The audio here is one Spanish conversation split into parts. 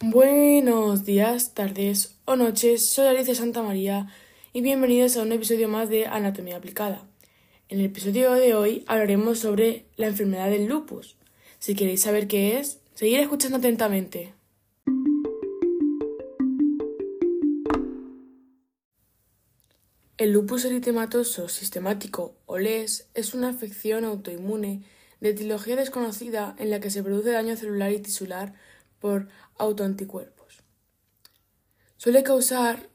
Buenos días, tardes o noches, soy Alicia Santa María y bienvenidos a un episodio más de Anatomía Aplicada. En el episodio de hoy hablaremos sobre la enfermedad del lupus. Si queréis saber qué es, seguid escuchando atentamente. El lupus eritematoso sistemático o LES es una afección autoinmune de etiología desconocida en la que se produce daño celular y tisular por autoanticuerpos. Suele causar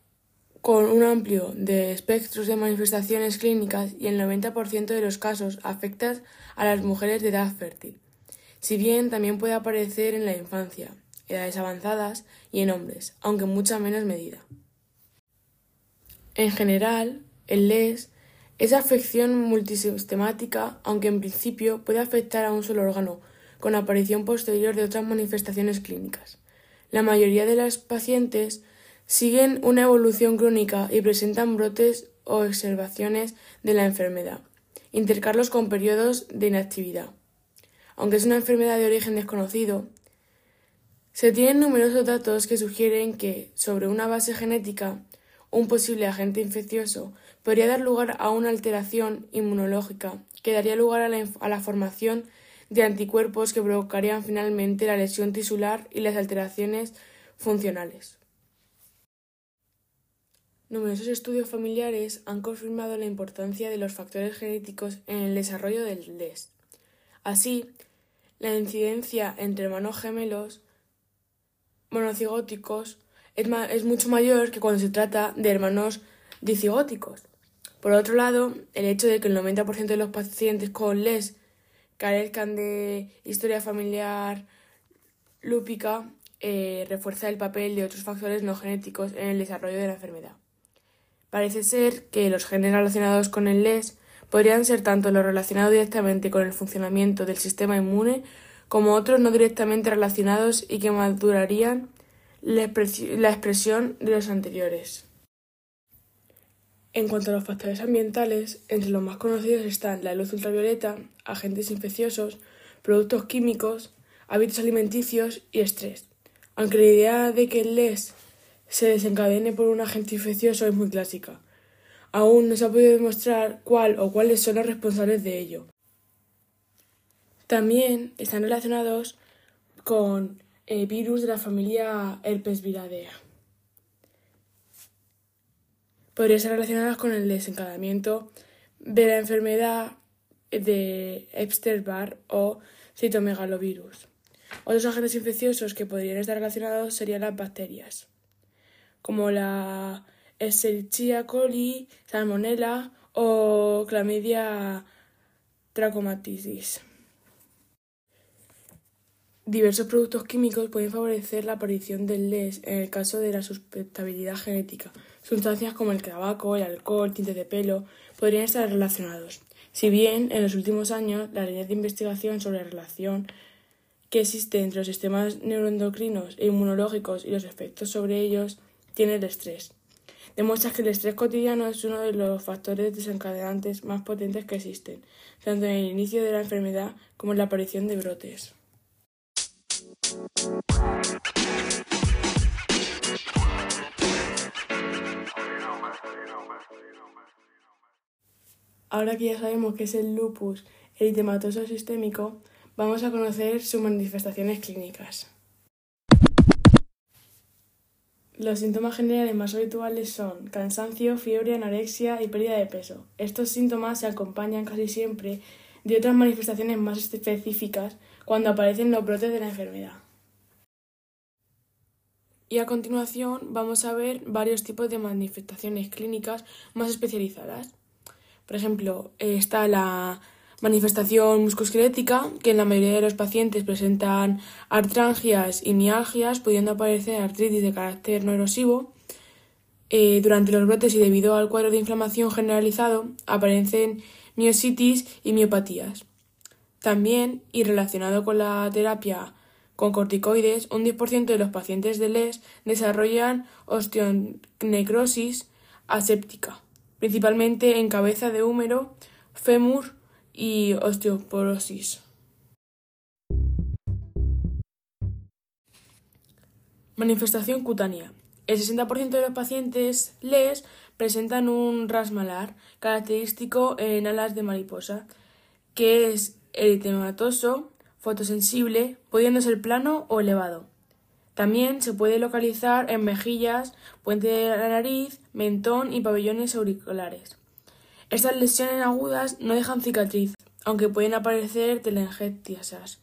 con un amplio de espectros de manifestaciones clínicas y el 90% de los casos afecta a las mujeres de edad fértil, si bien también puede aparecer en la infancia, edades avanzadas y en hombres, aunque en mucha menos medida. En general, el LES es afección multisistemática, aunque en principio puede afectar a un solo órgano, con aparición posterior de otras manifestaciones clínicas. La mayoría de las pacientes siguen una evolución crónica y presentan brotes o observaciones de la enfermedad, intercarlos con periodos de inactividad. Aunque es una enfermedad de origen desconocido, se tienen numerosos datos que sugieren que, sobre una base genética, un posible agente infeccioso podría dar lugar a una alteración inmunológica que daría lugar a la, a la, formación de anticuerpos que provocarían finalmente la lesión tisular y las alteraciones funcionales. Numerosos estudios familiares han confirmado la importancia de los factores genéticos en el desarrollo del LES. Así, la incidencia entre hermanos gemelos monocigóticos es, es mucho mayor que cuando se trata de hermanos dicigóticos. Por otro lado, el hecho de que el 90% de los pacientes con LES carezcan de historia familiar lúpica eh, refuerza el papel de otros factores no genéticos en el desarrollo de la enfermedad. Parece ser que los genes relacionados con el LES podrían ser tanto los relacionados directamente con el funcionamiento del sistema inmune como otros no directamente relacionados y que madurarían la, expresión de los anteriores. En cuanto a los factores ambientales, entre los más conocidos están la luz ultravioleta, agentes infecciosos, productos químicos, hábitos alimenticios y estrés. Aunque la idea de que el LES se desencadene por un agente infeccioso es muy clásica. Aún no se ha podido demostrar cuál o cuáles son los responsables de ello. También están relacionados con eh, virus de la familia herpes viridea. Podría estar relacionadas con el desencadenamiento de la enfermedad de Epstein-Barr o citomegalovirus. Otros agentes infecciosos que podrían estar relacionados serían las bacterias, como la Escherichia coli, Salmonella o Chlamydia trachomatis. Diversos productos químicos pueden favorecer la aparición del LES en el caso de la susceptibilidad genética. Sustancias como el tabaco, el alcohol, tintes de pelo podrían estar relacionados. Si bien en los últimos años la línea de investigación sobre la relación que existe entre los sistemas neuroendocrinos e inmunológicos y los efectos sobre ellos tiene el estrés. Demuestra que el estrés cotidiano es uno de los factores desencadenantes más potentes que existen, tanto en el inicio de la enfermedad como en la aparición de brotes. Ahora que ya sabemos qué es el lupus eritematoso sistémico, vamos a conocer sus manifestaciones clínicas. Los síntomas generales más habituales son cansancio, fiebre, anorexia y pérdida de peso. Estos síntomas se acompañan casi siempre de otras manifestaciones más específicas cuando aparecen los brotes de la enfermedad. Y a continuación vamos a ver varios tipos de manifestaciones clínicas más especializadas. Por ejemplo, está la manifestación musculoesquelética, que en la mayoría de los pacientes presentan artrangias y mialgias, pudiendo aparecer artritis de carácter no erosivo. Eh, durante los brotes y debido al cuadro de inflamación generalizado, aparecen miositis y miopatías. También, y relacionado con la terapia con corticoides, un 10% de los pacientes de LES desarrollan osteonecrosis aséptica, principalmente en cabeza de húmero, fémur y osteoporosis. Manifestación cutánea. El 60% de los pacientes LES presentan un ras malar característico en alas de mariposa, que es eritematoso, fotosensible, pudiendo ser plano o elevado. También se puede localizar en mejillas, puente de la nariz, mentón y pabellones auriculares. Estas lesiones agudas no dejan cicatriz, aunque pueden aparecer telangiectasias.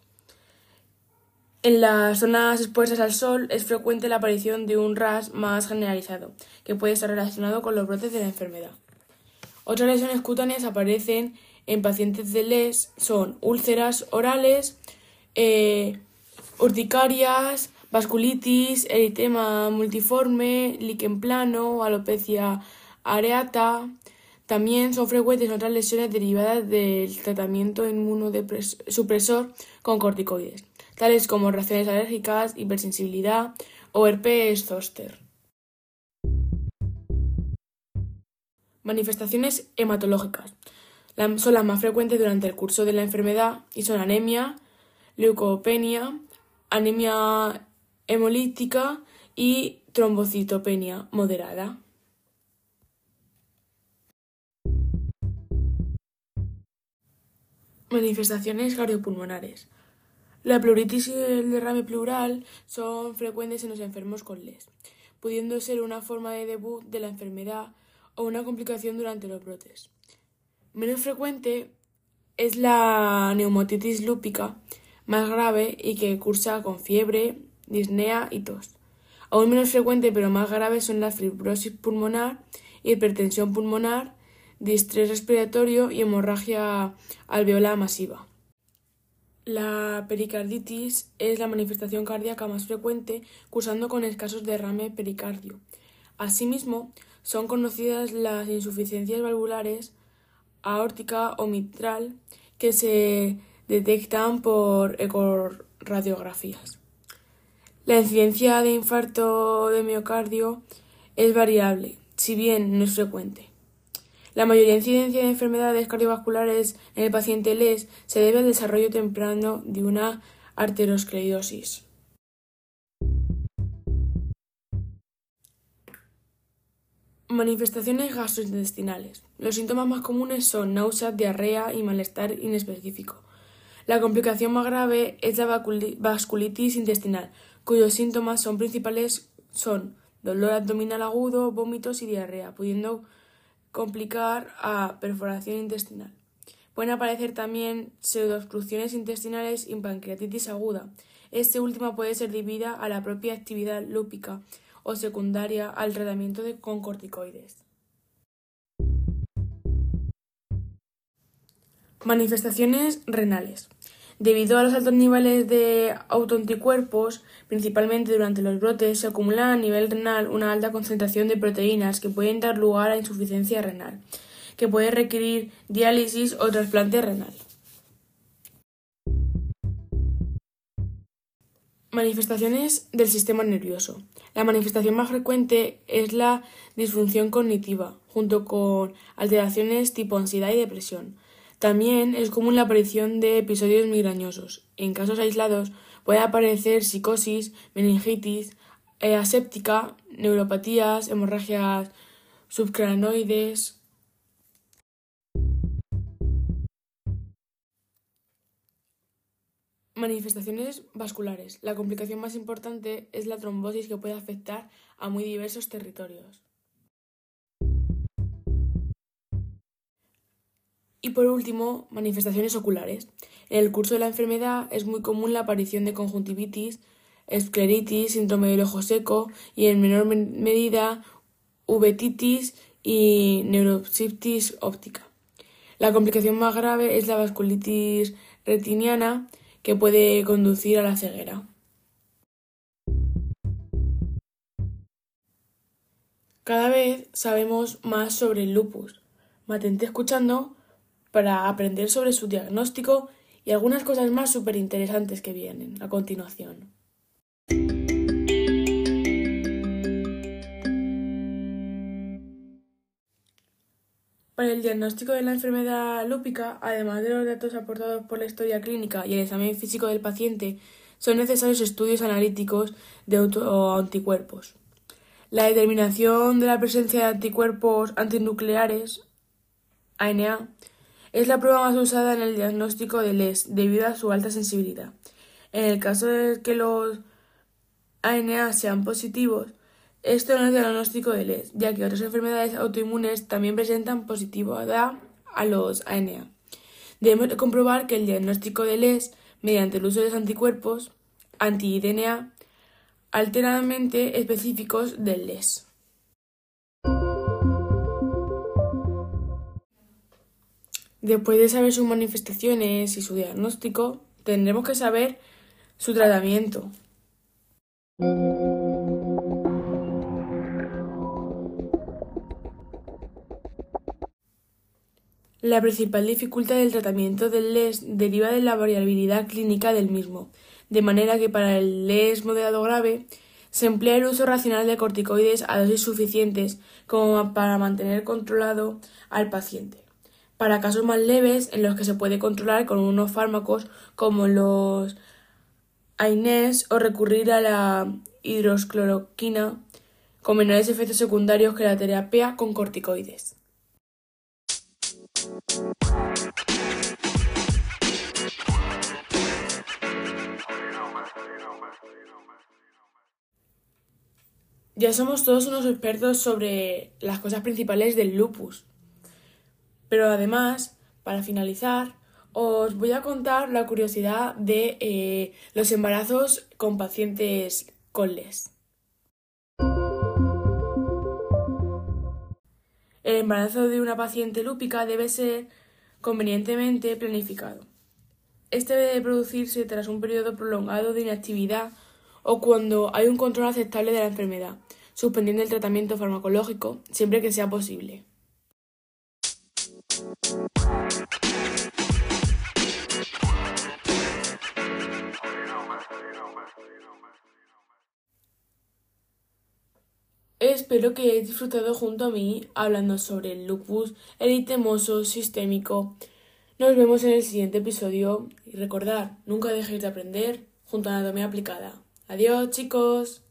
En las zonas expuestas al sol es frecuente la aparición de un ras más generalizado, que puede estar relacionado con los brotes de la enfermedad. Otras lesiones cutáneas aparecen en pacientes de LES son úlceras orales, eh, urticarias, vasculitis, eritema multiforme, líquen plano, alopecia areata. También son frecuentes otras lesiones derivadas del tratamiento inmunosupresor con corticoides tales como reacciones alérgicas, hipersensibilidad o herpes zóster. Manifestaciones hematológicas. Son las más frecuentes durante el curso de la enfermedad y son anemia, leucopenia, anemia hemolítica y trombocitopenia moderada. Manifestaciones cardiopulmonares. La pleuritis y el derrame pleural son frecuentes en los enfermos con LES, pudiendo ser una forma de debut de la enfermedad o una complicación durante los brotes. Menos frecuente es la neumotitis lúpica, más grave y que cursa con fiebre, disnea y tos. Aún menos frecuente pero más grave son la fibrosis pulmonar, hipertensión pulmonar, distrés respiratorio y hemorragia alveolar masiva. La pericarditis es la manifestación cardíaca más frecuente, cursando con escasos derrame pericardio. Asimismo, son conocidas las insuficiencias valvulares aórtica o mitral que se detectan por ecoradiografías. La incidencia de infarto de miocardio es variable, si bien no es frecuente. La mayoría de incidencia de enfermedades cardiovasculares en el paciente LES se debe al desarrollo temprano de una arteriosclerosis. Manifestaciones gastrointestinales. Los síntomas más comunes son náusea, diarrea y malestar inespecífico. La complicación más grave es la vasculitis intestinal, cuyos síntomas son principales son dolor abdominal agudo, vómitos y diarrea, pudiendo complicar a perforación intestinal. Pueden aparecer también pseudoobstrucciones intestinales y pancreatitis aguda. Este última puede ser debida a la propia actividad lúpica o secundaria al tratamiento de, con corticoides. Manifestaciones renales. Debido a los altos niveles de autoanticuerpos, principalmente durante los brotes, se acumula a nivel renal una alta concentración de proteínas que pueden dar lugar a insuficiencia renal, que puede requerir diálisis o trasplante renal. Manifestaciones del sistema nervioso. La manifestación más frecuente es la disfunción cognitiva, junto con alteraciones tipo ansiedad y depresión. También es común la aparición de episodios migrañosos. En casos aislados puede aparecer psicosis, meningitis, eh, aséptica, neuropatías, hemorragias subcranoides. Manifestaciones vasculares. La complicación más importante es la trombosis que puede afectar a muy diversos territorios. Y por último, manifestaciones oculares. En el curso de la enfermedad es muy común la aparición de conjuntivitis, escleritis, síndrome del ojo seco y en menor medida uveitis y neuropsitis óptica. La complicación más grave es la vasculitis retiniana que puede conducir a la ceguera. Cada vez sabemos más sobre el lupus. Mantente escuchando para aprender sobre su diagnóstico y algunas cosas más súper interesantes que vienen a continuación. Para el diagnóstico de la enfermedad lúpica, además de los datos aportados por la historia clínica y el examen físico del paciente, son necesarios estudios analíticos de anticuerpos. La determinación de la presencia de anticuerpos antinucleares, ANA, es la prueba más usada en el diagnóstico de LES debido a su alta sensibilidad. En el caso de que los ANA sean positivos, esto no es diagnóstico de LES, ya que otras enfermedades autoinmunes también presentan positividad a los ANA. Debemos comprobar que el diagnóstico de LES, mediante el uso de los anticuerpos anti-DNA, alteradamente específicos del LES. Después de saber sus manifestaciones y su diagnóstico, tendremos que saber su tratamiento. La principal dificultad del tratamiento del LES deriva de la variabilidad clínica del mismo, de manera que para el LES moderado grave se emplea el uso racional de corticoides a dosis suficientes como para mantener controlado al paciente. Para casos más leves, en los que se puede controlar con unos fármacos como los AINES o recurrir a la hidroxcloroquina con menores efectos secundarios que la terapia con corticoides. Ya somos todos unos expertos sobre las cosas principales del lupus. Pero además, para finalizar, os voy a contar la curiosidad de eh, los embarazos con pacientes con LES. El embarazo de una paciente lúpica debe ser convenientemente planificado. Este debe producirse tras un periodo prolongado de inactividad o cuando hay un control aceptable de la enfermedad, suspendiendo el tratamiento farmacológico siempre que sea posible. Espero que hayáis disfrutado junto a mí hablando sobre el lupus eritemoso sistémico. Nos vemos en el siguiente episodio y recordad, nunca dejéis de aprender junto a Anatomía Aplicada. Adiós chicos.